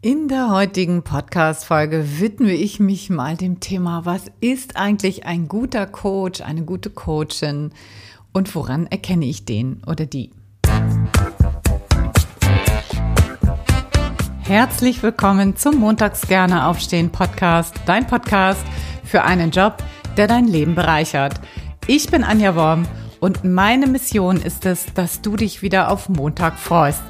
In der heutigen Podcast-Folge widme ich mich mal dem Thema, was ist eigentlich ein guter Coach, eine gute Coachin und woran erkenne ich den oder die? Herzlich willkommen zum Montags gerne aufstehen Podcast, dein Podcast für einen Job, der dein Leben bereichert. Ich bin Anja Worm und meine Mission ist es, dass du dich wieder auf Montag freust.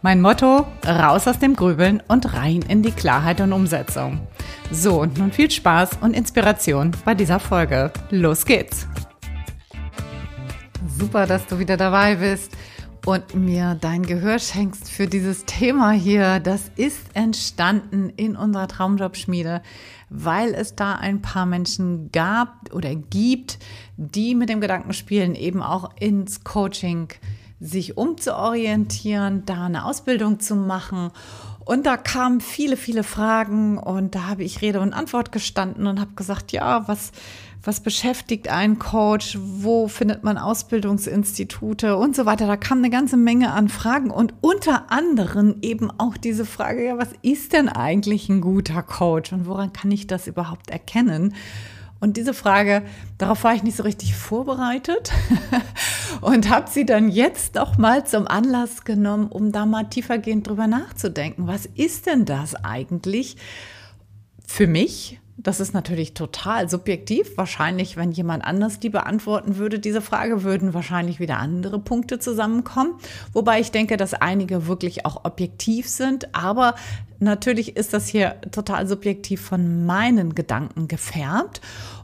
Mein Motto, raus aus dem Grübeln und rein in die Klarheit und Umsetzung. So, und nun viel Spaß und Inspiration bei dieser Folge. Los geht's! Super, dass du wieder dabei bist und mir dein Gehör schenkst für dieses Thema hier. Das ist entstanden in unserer Traumjobschmiede, weil es da ein paar Menschen gab oder gibt, die mit dem Gedanken spielen, eben auch ins Coaching sich umzuorientieren, da eine Ausbildung zu machen. Und da kamen viele, viele Fragen und da habe ich Rede und Antwort gestanden und habe gesagt, ja, was, was beschäftigt einen Coach? Wo findet man Ausbildungsinstitute und so weiter? Da kam eine ganze Menge an Fragen und unter anderem eben auch diese Frage, ja, was ist denn eigentlich ein guter Coach und woran kann ich das überhaupt erkennen? Und diese Frage, darauf war ich nicht so richtig vorbereitet und habe sie dann jetzt auch mal zum Anlass genommen, um da mal tiefergehend drüber nachzudenken. Was ist denn das eigentlich für mich? Das ist natürlich total subjektiv. Wahrscheinlich, wenn jemand anders die beantworten würde, diese Frage, würden wahrscheinlich wieder andere Punkte zusammenkommen. Wobei ich denke, dass einige wirklich auch objektiv sind. Aber natürlich ist das hier total subjektiv von meinen Gedanken gefärbt.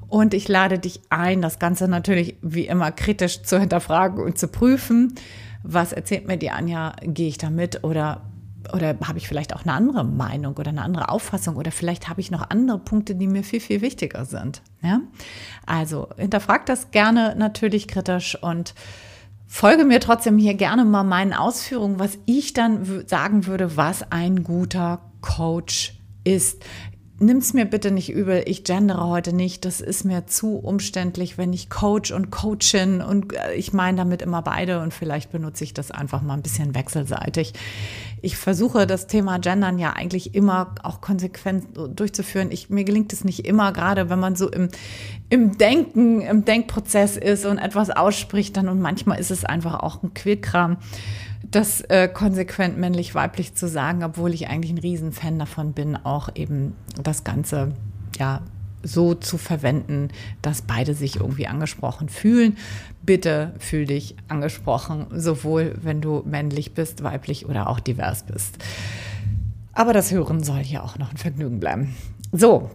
Und ich lade dich ein, das Ganze natürlich wie immer kritisch zu hinterfragen und zu prüfen. Was erzählt mir die Anja? Gehe ich damit oder oder habe ich vielleicht auch eine andere Meinung oder eine andere Auffassung oder vielleicht habe ich noch andere Punkte, die mir viel, viel wichtiger sind. Ja? Also hinterfrag das gerne natürlich kritisch und folge mir trotzdem hier gerne mal meinen Ausführungen, was ich dann sagen würde, was ein guter Coach ist nimm's mir bitte nicht übel, ich gendere heute nicht, das ist mir zu umständlich, wenn ich Coach und Coachin und äh, ich meine damit immer beide und vielleicht benutze ich das einfach mal ein bisschen wechselseitig. Ich versuche das Thema Gendern ja eigentlich immer auch konsequent durchzuführen. Ich, mir gelingt es nicht immer, gerade wenn man so im, im Denken, im Denkprozess ist und etwas ausspricht dann und manchmal ist es einfach auch ein Quillkram das äh, konsequent männlich-weiblich zu sagen, obwohl ich eigentlich ein Riesenfan davon bin, auch eben das Ganze ja so zu verwenden, dass beide sich irgendwie angesprochen fühlen. Bitte fühl dich angesprochen, sowohl wenn du männlich bist, weiblich oder auch divers bist. Aber das Hören soll hier auch noch ein Vergnügen bleiben. So,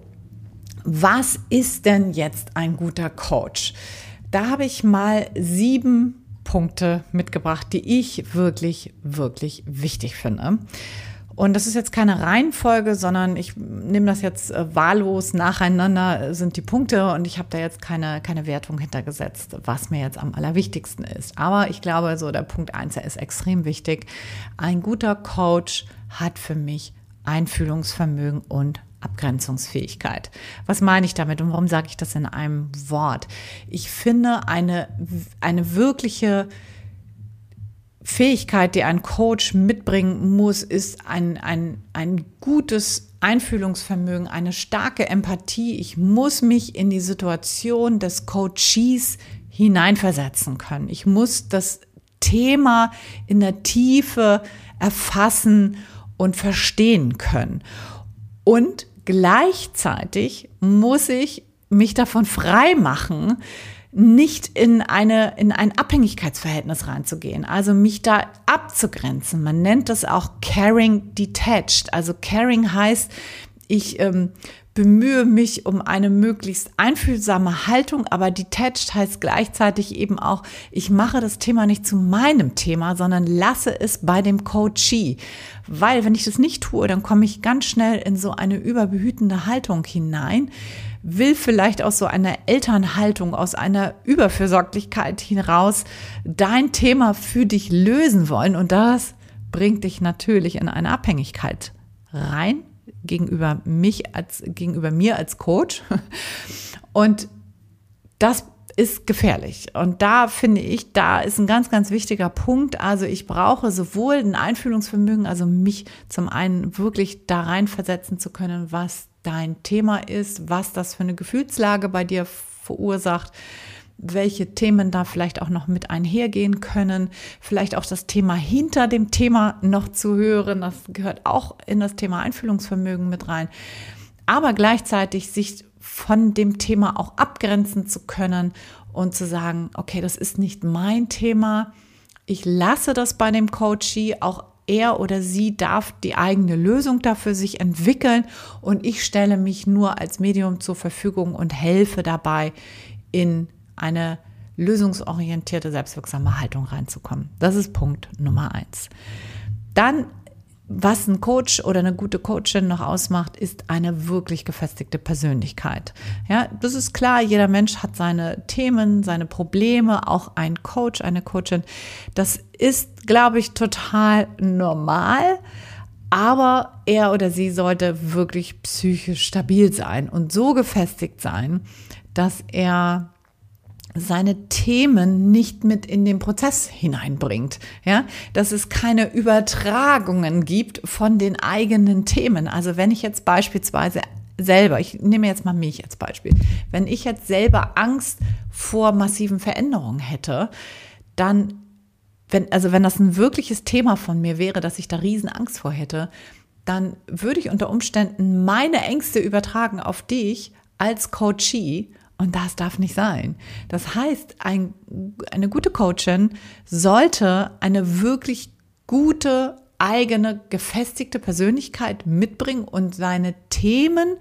was ist denn jetzt ein guter Coach? Da habe ich mal sieben Punkte mitgebracht, die ich wirklich, wirklich wichtig finde. Und das ist jetzt keine Reihenfolge, sondern ich nehme das jetzt äh, wahllos nacheinander äh, sind die Punkte und ich habe da jetzt keine, keine Wertung hintergesetzt, was mir jetzt am allerwichtigsten ist. Aber ich glaube, so der Punkt eins, der ist extrem wichtig. Ein guter Coach hat für mich Einfühlungsvermögen und Abgrenzungsfähigkeit. Was meine ich damit und warum sage ich das in einem Wort? Ich finde eine, eine wirkliche Fähigkeit, die ein Coach mitbringen muss, ist ein, ein, ein gutes Einfühlungsvermögen, eine starke Empathie. Ich muss mich in die Situation des Coaches hineinversetzen können. Ich muss das Thema in der Tiefe erfassen und verstehen können. Und gleichzeitig muss ich mich davon frei machen, nicht in eine, in ein Abhängigkeitsverhältnis reinzugehen, also mich da abzugrenzen. Man nennt das auch caring detached. Also caring heißt, ich ähm, bemühe mich um eine möglichst einfühlsame Haltung, aber detached heißt gleichzeitig eben auch, ich mache das Thema nicht zu meinem Thema, sondern lasse es bei dem Coachee. Weil wenn ich das nicht tue, dann komme ich ganz schnell in so eine überbehütende Haltung hinein, will vielleicht aus so einer Elternhaltung, aus einer Überfürsorglichkeit hinaus dein Thema für dich lösen wollen und das bringt dich natürlich in eine Abhängigkeit rein gegenüber mich als gegenüber mir als Coach und das ist gefährlich. Und da finde ich, da ist ein ganz, ganz wichtiger Punkt. Also ich brauche sowohl ein Einfühlungsvermögen, also mich zum einen wirklich da reinversetzen zu können, was dein Thema ist, was das für eine Gefühlslage bei dir verursacht, welche Themen da vielleicht auch noch mit einhergehen können, vielleicht auch das Thema hinter dem Thema noch zu hören, das gehört auch in das Thema Einfühlungsvermögen mit rein, aber gleichzeitig sich von dem Thema auch abgrenzen zu können und zu sagen, okay, das ist nicht mein Thema. Ich lasse das bei dem Coachie, auch er oder sie darf die eigene Lösung dafür sich entwickeln. Und ich stelle mich nur als Medium zur Verfügung und helfe dabei, in eine lösungsorientierte, selbstwirksame Haltung reinzukommen. Das ist Punkt Nummer eins. Dann was ein Coach oder eine gute Coachin noch ausmacht, ist eine wirklich gefestigte Persönlichkeit. Ja, das ist klar, jeder Mensch hat seine Themen, seine Probleme, auch ein Coach, eine Coachin. Das ist, glaube ich, total normal. Aber er oder sie sollte wirklich psychisch stabil sein und so gefestigt sein, dass er seine Themen nicht mit in den Prozess hineinbringt. Ja, dass es keine Übertragungen gibt von den eigenen Themen. Also wenn ich jetzt beispielsweise selber, ich nehme jetzt mal mich als Beispiel, wenn ich jetzt selber Angst vor massiven Veränderungen hätte, dann, wenn, also wenn das ein wirkliches Thema von mir wäre, dass ich da riesen Angst vor hätte, dann würde ich unter Umständen meine Ängste übertragen auf dich als Coachee und das darf nicht sein. Das heißt, ein, eine gute Coachin sollte eine wirklich gute, eigene, gefestigte Persönlichkeit mitbringen und seine Themen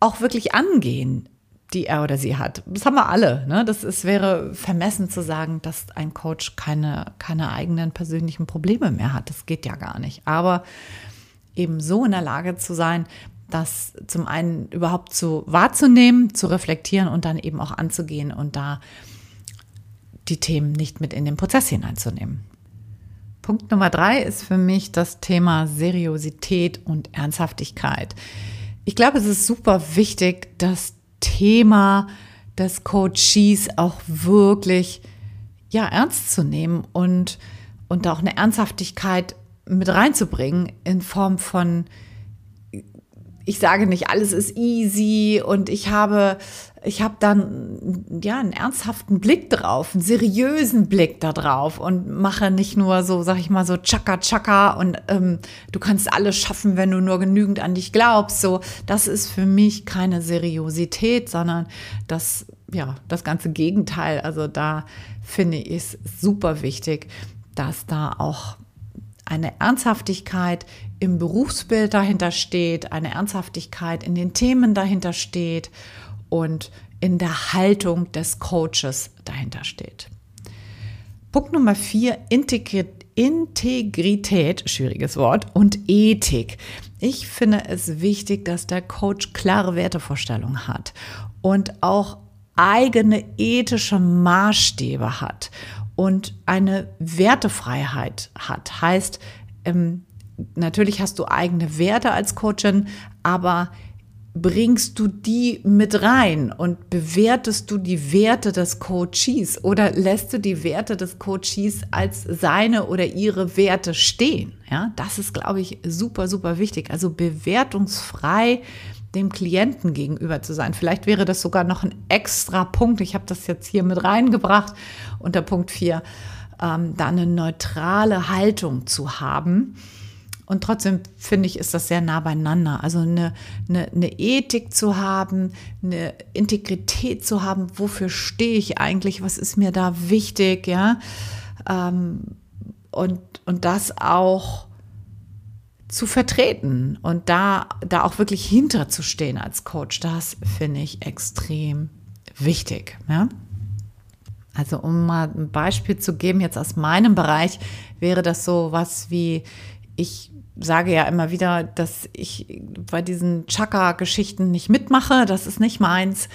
auch wirklich angehen, die er oder sie hat. Das haben wir alle. Ne? Das ist, wäre vermessen zu sagen, dass ein Coach keine, keine eigenen persönlichen Probleme mehr hat. Das geht ja gar nicht. Aber eben so in der Lage zu sein, das zum einen überhaupt zu wahrzunehmen, zu reflektieren und dann eben auch anzugehen und da die Themen nicht mit in den Prozess hineinzunehmen. Punkt Nummer drei ist für mich das Thema Seriosität und Ernsthaftigkeit. Ich glaube, es ist super wichtig, das Thema des Coaches auch wirklich ja ernst zu nehmen und und auch eine Ernsthaftigkeit mit reinzubringen in Form von ich sage nicht, alles ist easy und ich habe, ich habe dann ja einen ernsthaften Blick drauf, einen seriösen Blick da drauf und mache nicht nur so, sag ich mal, so Chaka Chaka und ähm, du kannst alles schaffen, wenn du nur genügend an dich glaubst. So, das ist für mich keine Seriosität, sondern das, ja, das ganze Gegenteil. Also da finde ich es super wichtig, dass da auch eine Ernsthaftigkeit im Berufsbild dahinter steht, eine Ernsthaftigkeit in den Themen dahinter steht und in der Haltung des Coaches dahinter steht. Punkt Nummer vier, Integrität, schwieriges Wort, und Ethik. Ich finde es wichtig, dass der Coach klare Wertevorstellungen hat und auch eigene ethische Maßstäbe hat und eine Wertefreiheit hat. Heißt, ähm, natürlich hast du eigene Werte als Coachin, aber bringst du die mit rein und bewertest du die Werte des Coaches oder lässt du die Werte des Coaches als seine oder ihre Werte stehen? Ja, das ist, glaube ich, super, super wichtig. Also bewertungsfrei dem Klienten gegenüber zu sein. Vielleicht wäre das sogar noch ein extra Punkt. Ich habe das jetzt hier mit reingebracht unter Punkt 4, ähm, da eine neutrale Haltung zu haben und trotzdem finde ich, ist das sehr nah beieinander. Also eine, eine, eine Ethik zu haben, eine Integrität zu haben, wofür stehe ich eigentlich, was ist mir da wichtig, ja. Ähm, und, und das auch zu vertreten und da, da auch wirklich hinterzustehen als Coach, das finde ich extrem wichtig. Ja? Also um mal ein Beispiel zu geben, jetzt aus meinem Bereich wäre das so was wie, ich sage ja immer wieder, dass ich bei diesen Chaka-Geschichten nicht mitmache. Das ist nicht meins.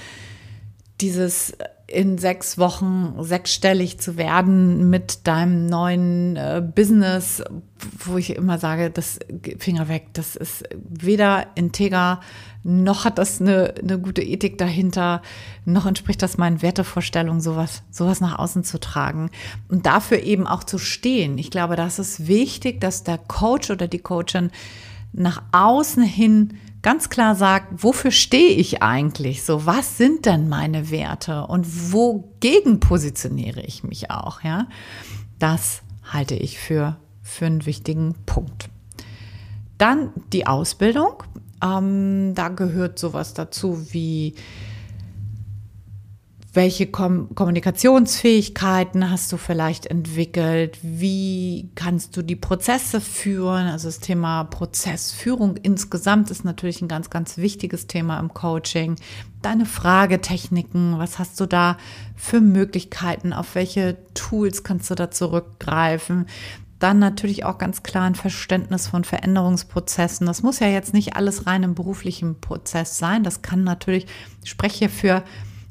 Dieses in sechs Wochen sechsstellig zu werden mit deinem neuen äh, Business, wo ich immer sage, das Finger weg, das ist weder integer, noch hat das eine, eine gute Ethik dahinter, noch entspricht das meinen Wertevorstellungen, sowas, sowas nach außen zu tragen und dafür eben auch zu stehen. Ich glaube, das ist wichtig, dass der Coach oder die Coachin nach außen hin ganz klar sagt, wofür stehe ich eigentlich? So, was sind denn meine Werte und wogegen positioniere ich mich auch? Ja, das halte ich für, für einen wichtigen Punkt. Dann die Ausbildung. Ähm, da gehört sowas dazu wie welche Kom Kommunikationsfähigkeiten hast du vielleicht entwickelt? Wie kannst du die Prozesse führen? Also das Thema Prozessführung insgesamt ist natürlich ein ganz, ganz wichtiges Thema im Coaching. Deine Fragetechniken, was hast du da für Möglichkeiten? Auf welche Tools kannst du da zurückgreifen? Dann natürlich auch ganz klar ein Verständnis von Veränderungsprozessen. Das muss ja jetzt nicht alles rein im beruflichen Prozess sein. Das kann natürlich, ich spreche für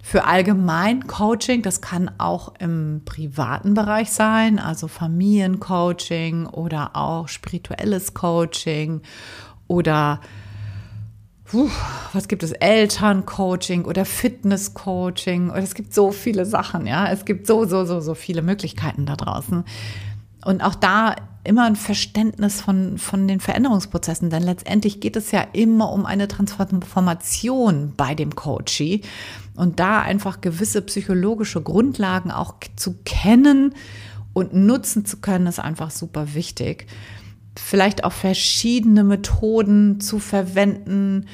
für allgemein Coaching. Das kann auch im privaten Bereich sein, also Familiencoaching oder auch spirituelles Coaching oder puh, was gibt es? Elterncoaching oder Fitnesscoaching. Oder es gibt so viele Sachen, ja. Es gibt so, so, so, so viele Möglichkeiten da draußen. Und auch da immer ein Verständnis von, von den Veränderungsprozessen, denn letztendlich geht es ja immer um eine Transformation bei dem Coachee und da einfach gewisse psychologische Grundlagen auch zu kennen und nutzen zu können, ist einfach super wichtig. Vielleicht auch verschiedene Methoden zu verwenden,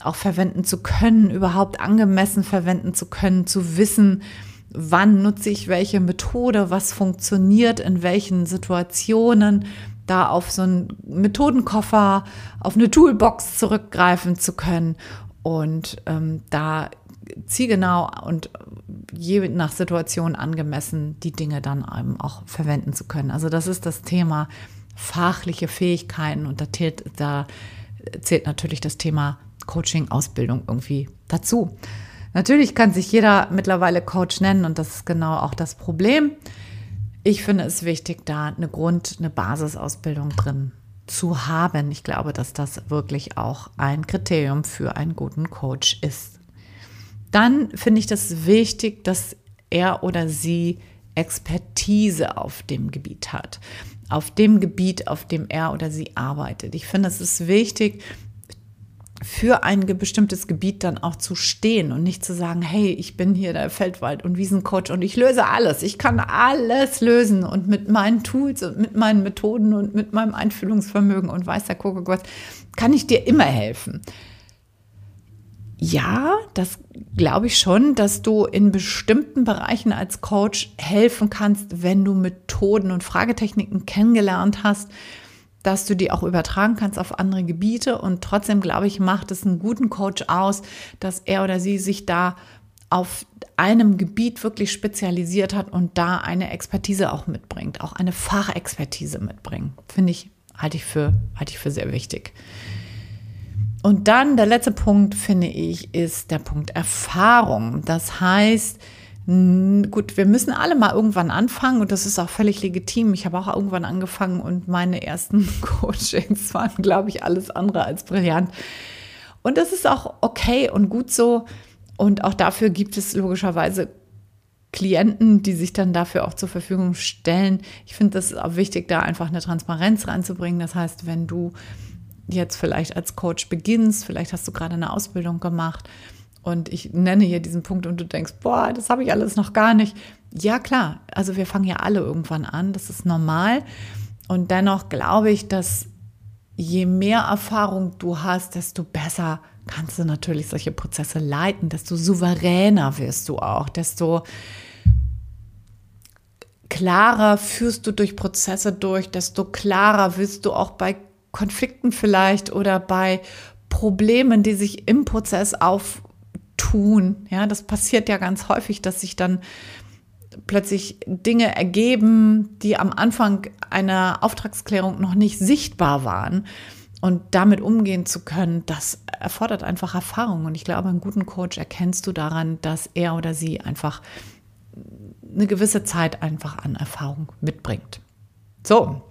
auch verwenden zu können, überhaupt angemessen verwenden zu können, zu wissen, wann nutze ich welche Methode, was funktioniert in welchen Situationen, da auf so einen Methodenkoffer, auf eine Toolbox zurückgreifen zu können und ähm, da zielgenau und je nach Situation angemessen die Dinge dann eben auch verwenden zu können. Also das ist das Thema fachliche Fähigkeiten und da zählt, da zählt natürlich das Thema Coaching, Ausbildung irgendwie dazu. Natürlich kann sich jeder mittlerweile Coach nennen und das ist genau auch das Problem. Ich finde es wichtig, da eine Grund-, eine Basisausbildung drin zu haben. Ich glaube, dass das wirklich auch ein Kriterium für einen guten Coach ist. Dann finde ich das wichtig, dass er oder sie Expertise auf dem Gebiet hat, auf dem Gebiet, auf dem er oder sie arbeitet. Ich finde, es ist wichtig, für ein bestimmtes Gebiet dann auch zu stehen und nicht zu sagen, hey, ich bin hier der Feldwald- und Wiesencoach und ich löse alles. Ich kann alles lösen und mit meinen Tools und mit meinen Methoden und mit meinem Einfühlungsvermögen und weiß der Kuckuck was, kann ich dir immer helfen. Ja, das glaube ich schon, dass du in bestimmten Bereichen als Coach helfen kannst, wenn du Methoden und Fragetechniken kennengelernt hast, dass du die auch übertragen kannst auf andere Gebiete. Und trotzdem, glaube ich, macht es einen guten Coach aus, dass er oder sie sich da auf einem Gebiet wirklich spezialisiert hat und da eine Expertise auch mitbringt, auch eine Fachexpertise mitbringt. Finde ich, halte ich für, halte ich für sehr wichtig. Und dann der letzte Punkt, finde ich, ist der Punkt Erfahrung. Das heißt, Gut, wir müssen alle mal irgendwann anfangen und das ist auch völlig legitim. Ich habe auch irgendwann angefangen und meine ersten Coachings waren, glaube ich, alles andere als brillant. Und das ist auch okay und gut so. Und auch dafür gibt es logischerweise Klienten, die sich dann dafür auch zur Verfügung stellen. Ich finde das auch wichtig, da einfach eine Transparenz reinzubringen. Das heißt, wenn du jetzt vielleicht als Coach beginnst, vielleicht hast du gerade eine Ausbildung gemacht und ich nenne hier diesen Punkt und du denkst, boah, das habe ich alles noch gar nicht. Ja, klar, also wir fangen ja alle irgendwann an, das ist normal. Und dennoch glaube ich, dass je mehr Erfahrung du hast, desto besser kannst du natürlich solche Prozesse leiten, desto souveräner wirst du auch, desto klarer führst du durch Prozesse durch, desto klarer wirst du auch bei Konflikten vielleicht oder bei Problemen, die sich im Prozess auf, tun. Ja, das passiert ja ganz häufig, dass sich dann plötzlich Dinge ergeben, die am Anfang einer Auftragsklärung noch nicht sichtbar waren. Und damit umgehen zu können, das erfordert einfach Erfahrung. Und ich glaube, einen guten Coach erkennst du daran, dass er oder sie einfach eine gewisse Zeit einfach an Erfahrung mitbringt. So,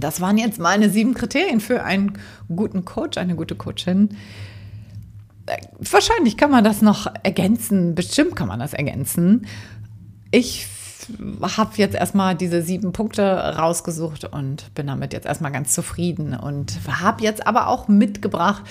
das waren jetzt meine sieben Kriterien für einen guten Coach, eine gute Coachin. Wahrscheinlich kann man das noch ergänzen, bestimmt kann man das ergänzen. Ich habe jetzt erstmal diese sieben Punkte rausgesucht und bin damit jetzt erstmal ganz zufrieden und habe jetzt aber auch mitgebracht,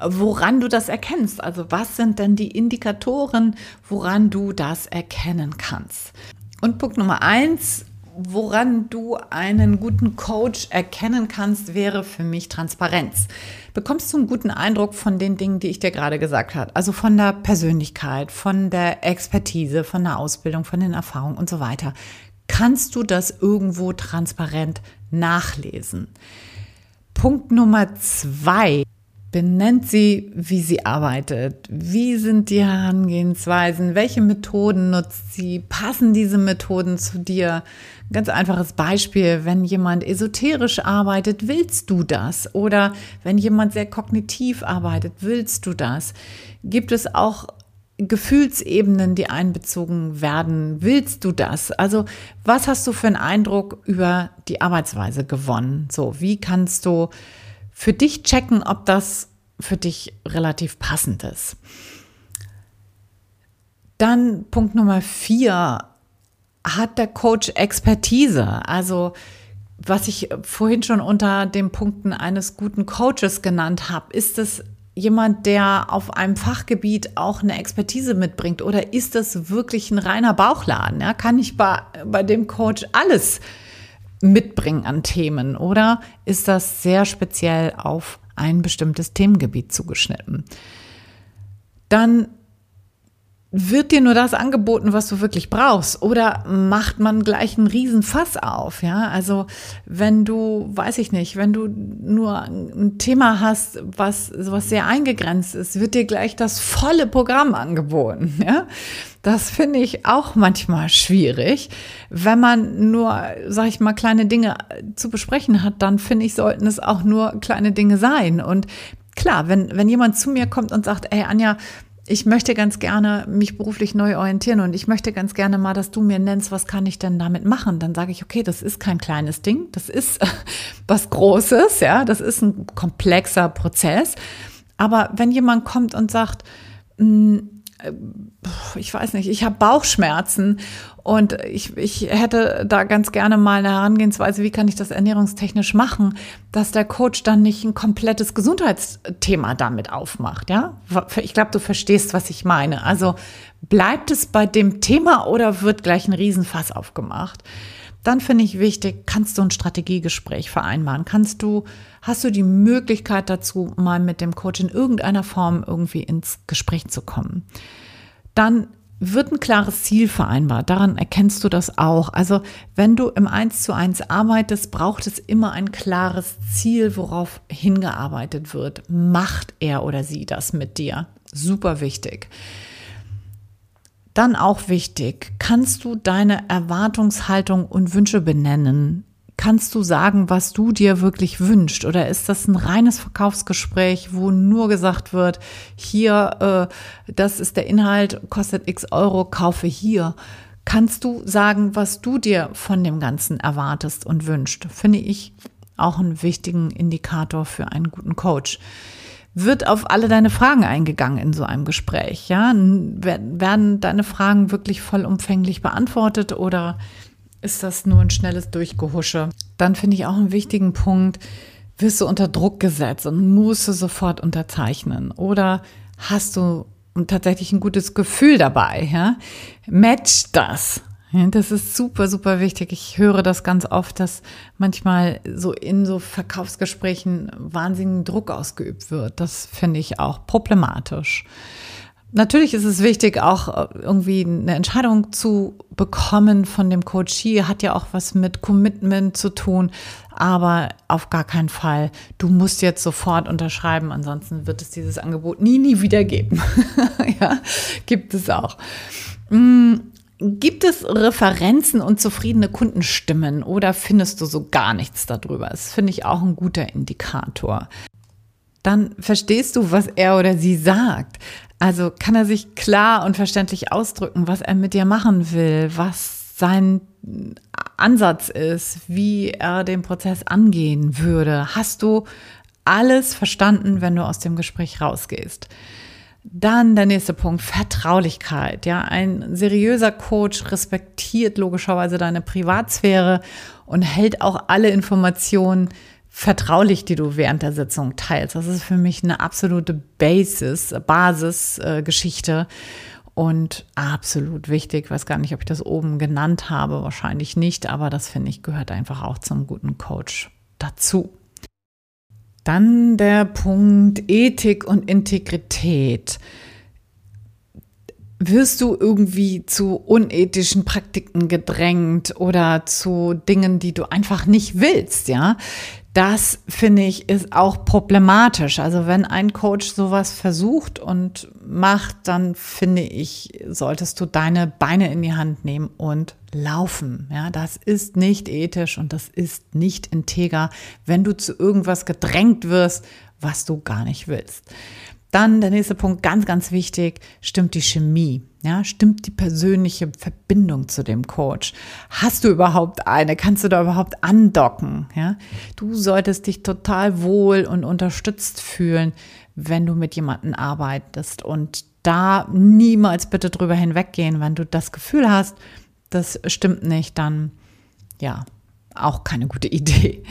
woran du das erkennst. Also was sind denn die Indikatoren, woran du das erkennen kannst? Und Punkt Nummer eins, woran du einen guten Coach erkennen kannst, wäre für mich Transparenz. Bekommst du einen guten Eindruck von den Dingen, die ich dir gerade gesagt habe? Also von der Persönlichkeit, von der Expertise, von der Ausbildung, von den Erfahrungen und so weiter. Kannst du das irgendwo transparent nachlesen? Punkt Nummer zwei Benennt sie, wie sie arbeitet. Wie sind die Herangehensweisen? Welche Methoden nutzt sie? Passen diese Methoden zu dir? Ganz einfaches Beispiel, wenn jemand esoterisch arbeitet, willst du das? Oder wenn jemand sehr kognitiv arbeitet, willst du das? Gibt es auch Gefühlsebenen, die einbezogen werden? Willst du das? Also, was hast du für einen Eindruck über die Arbeitsweise gewonnen? So, wie kannst du für dich checken, ob das für dich relativ passend ist. Dann Punkt Nummer vier, hat der Coach Expertise? Also was ich vorhin schon unter den Punkten eines guten Coaches genannt habe, ist es jemand, der auf einem Fachgebiet auch eine Expertise mitbringt oder ist das wirklich ein reiner Bauchladen? Ja, kann ich bei, bei dem Coach alles mitbringen an Themen oder ist das sehr speziell auf ein bestimmtes Themengebiet zugeschnitten? Dann wird dir nur das angeboten, was du wirklich brauchst? Oder macht man gleich einen Riesenfass auf? Ja, also wenn du, weiß ich nicht, wenn du nur ein Thema hast, was sowas sehr eingegrenzt ist, wird dir gleich das volle Programm angeboten. Ja, das finde ich auch manchmal schwierig. Wenn man nur, sag ich mal, kleine Dinge zu besprechen hat, dann finde ich, sollten es auch nur kleine Dinge sein. Und klar, wenn, wenn jemand zu mir kommt und sagt, ey Anja, ich möchte ganz gerne mich beruflich neu orientieren und ich möchte ganz gerne mal, dass du mir nennst, was kann ich denn damit machen? Dann sage ich, okay, das ist kein kleines Ding, das ist was Großes, ja, das ist ein komplexer Prozess. Aber wenn jemand kommt und sagt, hm, äh, ich weiß nicht, ich habe Bauchschmerzen und ich, ich hätte da ganz gerne mal eine Herangehensweise, wie kann ich das ernährungstechnisch machen, dass der Coach dann nicht ein komplettes Gesundheitsthema damit aufmacht, ja? Ich glaube, du verstehst, was ich meine. Also bleibt es bei dem Thema oder wird gleich ein Riesenfass aufgemacht? Dann finde ich wichtig, kannst du ein Strategiegespräch vereinbaren? Kannst du, hast du die Möglichkeit dazu, mal mit dem Coach in irgendeiner Form irgendwie ins Gespräch zu kommen? Dann wird ein klares Ziel vereinbart. Daran erkennst du das auch. Also wenn du im Eins zu eins arbeitest, braucht es immer ein klares Ziel, worauf hingearbeitet wird. Macht er oder sie das mit dir? Super wichtig. Dann auch wichtig, kannst du deine Erwartungshaltung und Wünsche benennen? Kannst du sagen, was du dir wirklich wünschst? Oder ist das ein reines Verkaufsgespräch, wo nur gesagt wird, hier, äh, das ist der Inhalt, kostet x Euro, kaufe hier? Kannst du sagen, was du dir von dem Ganzen erwartest und wünschst? Finde ich auch einen wichtigen Indikator für einen guten Coach. Wird auf alle deine Fragen eingegangen in so einem Gespräch? Ja, werden deine Fragen wirklich vollumfänglich beantwortet oder ist das nur ein schnelles Durchgehusche. Dann finde ich auch einen wichtigen Punkt, wirst du unter Druck gesetzt und musst du sofort unterzeichnen oder hast du tatsächlich ein gutes Gefühl dabei, ja? Match das. Das ist super, super wichtig. Ich höre das ganz oft, dass manchmal so in so Verkaufsgesprächen wahnsinnigen Druck ausgeübt wird. Das finde ich auch problematisch. Natürlich ist es wichtig, auch äh, irgendwie eine Entscheidung zu bekommen von dem Coachie. Hat ja auch was mit Commitment zu tun, aber auf gar keinen Fall. Du musst jetzt sofort unterschreiben, ansonsten wird es dieses Angebot nie, nie wieder geben. ja, gibt es auch. Mm, gibt es Referenzen und zufriedene Kundenstimmen oder findest du so gar nichts darüber? Das finde ich auch ein guter Indikator. dann verstehst du, was er oder sie sagt. Also kann er sich klar und verständlich ausdrücken, was er mit dir machen will, was sein Ansatz ist, wie er den Prozess angehen würde. Hast du alles verstanden, wenn du aus dem Gespräch rausgehst? Dann der nächste Punkt, Vertraulichkeit. Ja, ein seriöser Coach respektiert logischerweise deine Privatsphäre und hält auch alle Informationen vertraulich, die du während der Sitzung teilst. Das ist für mich eine absolute Basis, Basisgeschichte äh, und absolut wichtig. Ich weiß gar nicht, ob ich das oben genannt habe, wahrscheinlich nicht, aber das finde ich gehört einfach auch zum guten Coach dazu. Dann der Punkt Ethik und Integrität wirst du irgendwie zu unethischen Praktiken gedrängt oder zu Dingen, die du einfach nicht willst, ja? Das finde ich ist auch problematisch. Also wenn ein Coach sowas versucht und macht, dann finde ich, solltest du deine Beine in die Hand nehmen und laufen. Ja, das ist nicht ethisch und das ist nicht integer, wenn du zu irgendwas gedrängt wirst, was du gar nicht willst. Dann der nächste Punkt, ganz, ganz wichtig, stimmt die Chemie. Ja, stimmt die persönliche Verbindung zu dem Coach? Hast du überhaupt eine? Kannst du da überhaupt andocken? Ja, du solltest dich total wohl und unterstützt fühlen, wenn du mit jemandem arbeitest und da niemals bitte drüber hinweggehen, wenn du das Gefühl hast, das stimmt nicht, dann ja, auch keine gute Idee.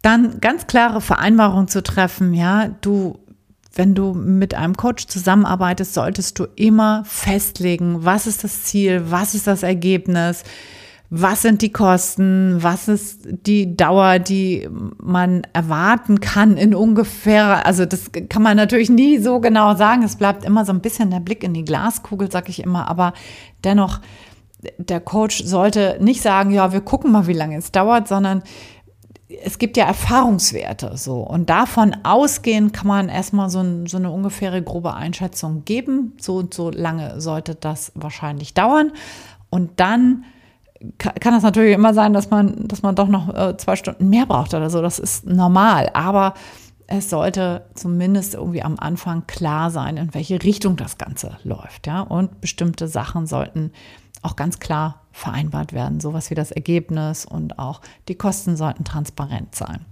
Dann ganz klare Vereinbarung zu treffen, ja, du wenn du mit einem Coach zusammenarbeitest, solltest du immer festlegen, was ist das Ziel, was ist das Ergebnis, was sind die Kosten, was ist die Dauer, die man erwarten kann in ungefähr, also das kann man natürlich nie so genau sagen, es bleibt immer so ein bisschen der Blick in die Glaskugel, sag ich immer, aber dennoch, der Coach sollte nicht sagen, ja, wir gucken mal, wie lange es dauert, sondern es gibt ja Erfahrungswerte so und davon ausgehend kann man erstmal so, ein, so, eine ungefähre grobe Einschätzung geben. So und so lange sollte das wahrscheinlich dauern und dann kann es natürlich immer sein, dass man, dass man doch noch äh, zwei Stunden mehr braucht oder so. Das ist normal, aber es sollte zumindest irgendwie am Anfang klar sein, in welche Richtung das Ganze läuft, ja. Und bestimmte Sachen sollten auch ganz klar vereinbart werden. Sowas wie das Ergebnis und auch die Kosten sollten transparent sein.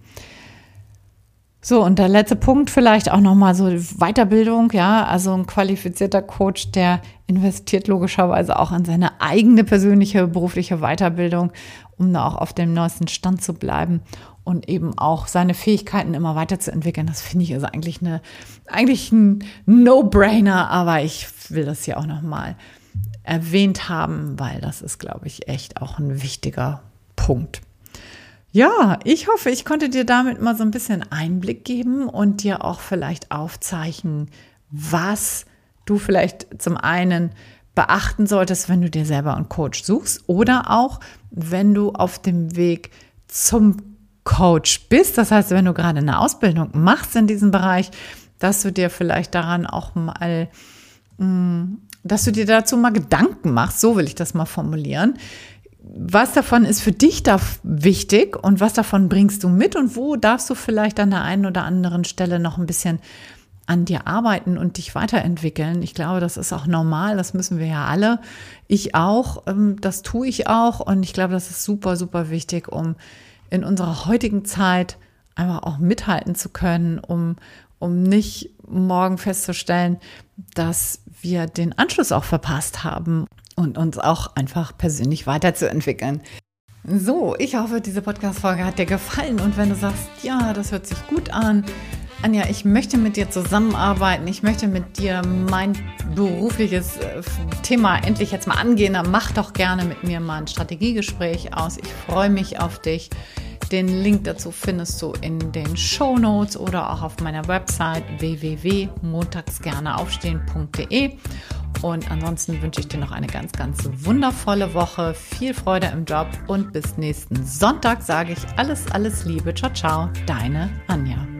So, und der letzte Punkt vielleicht auch nochmal so Weiterbildung, ja, also ein qualifizierter Coach, der investiert logischerweise auch in seine eigene persönliche berufliche Weiterbildung, um da auch auf dem neuesten Stand zu bleiben und eben auch seine Fähigkeiten immer weiterzuentwickeln. Das finde ich ist eigentlich eine, eigentlich ein No-Brainer, aber ich will das hier auch nochmal erwähnt haben, weil das ist, glaube ich, echt auch ein wichtiger Punkt. Ja, ich hoffe, ich konnte dir damit mal so ein bisschen Einblick geben und dir auch vielleicht aufzeichnen, was du vielleicht zum einen beachten solltest, wenn du dir selber einen Coach suchst oder auch, wenn du auf dem Weg zum Coach bist. Das heißt, wenn du gerade eine Ausbildung machst in diesem Bereich, dass du dir vielleicht daran auch mal mh, mm, dass du dir dazu mal Gedanken machst, so will ich das mal formulieren. Was davon ist für dich da wichtig und was davon bringst du mit und wo darfst du vielleicht an der einen oder anderen Stelle noch ein bisschen an dir arbeiten und dich weiterentwickeln. Ich glaube, das ist auch normal, das müssen wir ja alle. Ich auch, ähm, das tue ich auch und ich glaube, das ist super, super wichtig, um in unserer heutigen Zeit einfach auch mithalten zu können, um, um nicht morgen festzustellen, dass wir den Anschluss auch verpasst haben und uns auch einfach persönlich weiterzuentwickeln. So, ich hoffe, diese Podcast-Folge hat dir gefallen und wenn du sagst, ja, das hört sich gut an, Anja, ich möchte mit dir zusammenarbeiten, ich möchte mit dir mein berufliches äh, Thema endlich jetzt mal angehen, dann mach doch gerne mit mir mal ein Strategiegespräch aus. Ich freue mich auf dich. Den Link dazu findest du in den Show Notes oder auch auf meiner Website www.montagsgerneaufstehen.de. Und ansonsten wünsche ich dir noch eine ganz, ganz wundervolle Woche. Viel Freude im Job und bis nächsten Sonntag sage ich alles, alles Liebe. Ciao, ciao, deine Anja.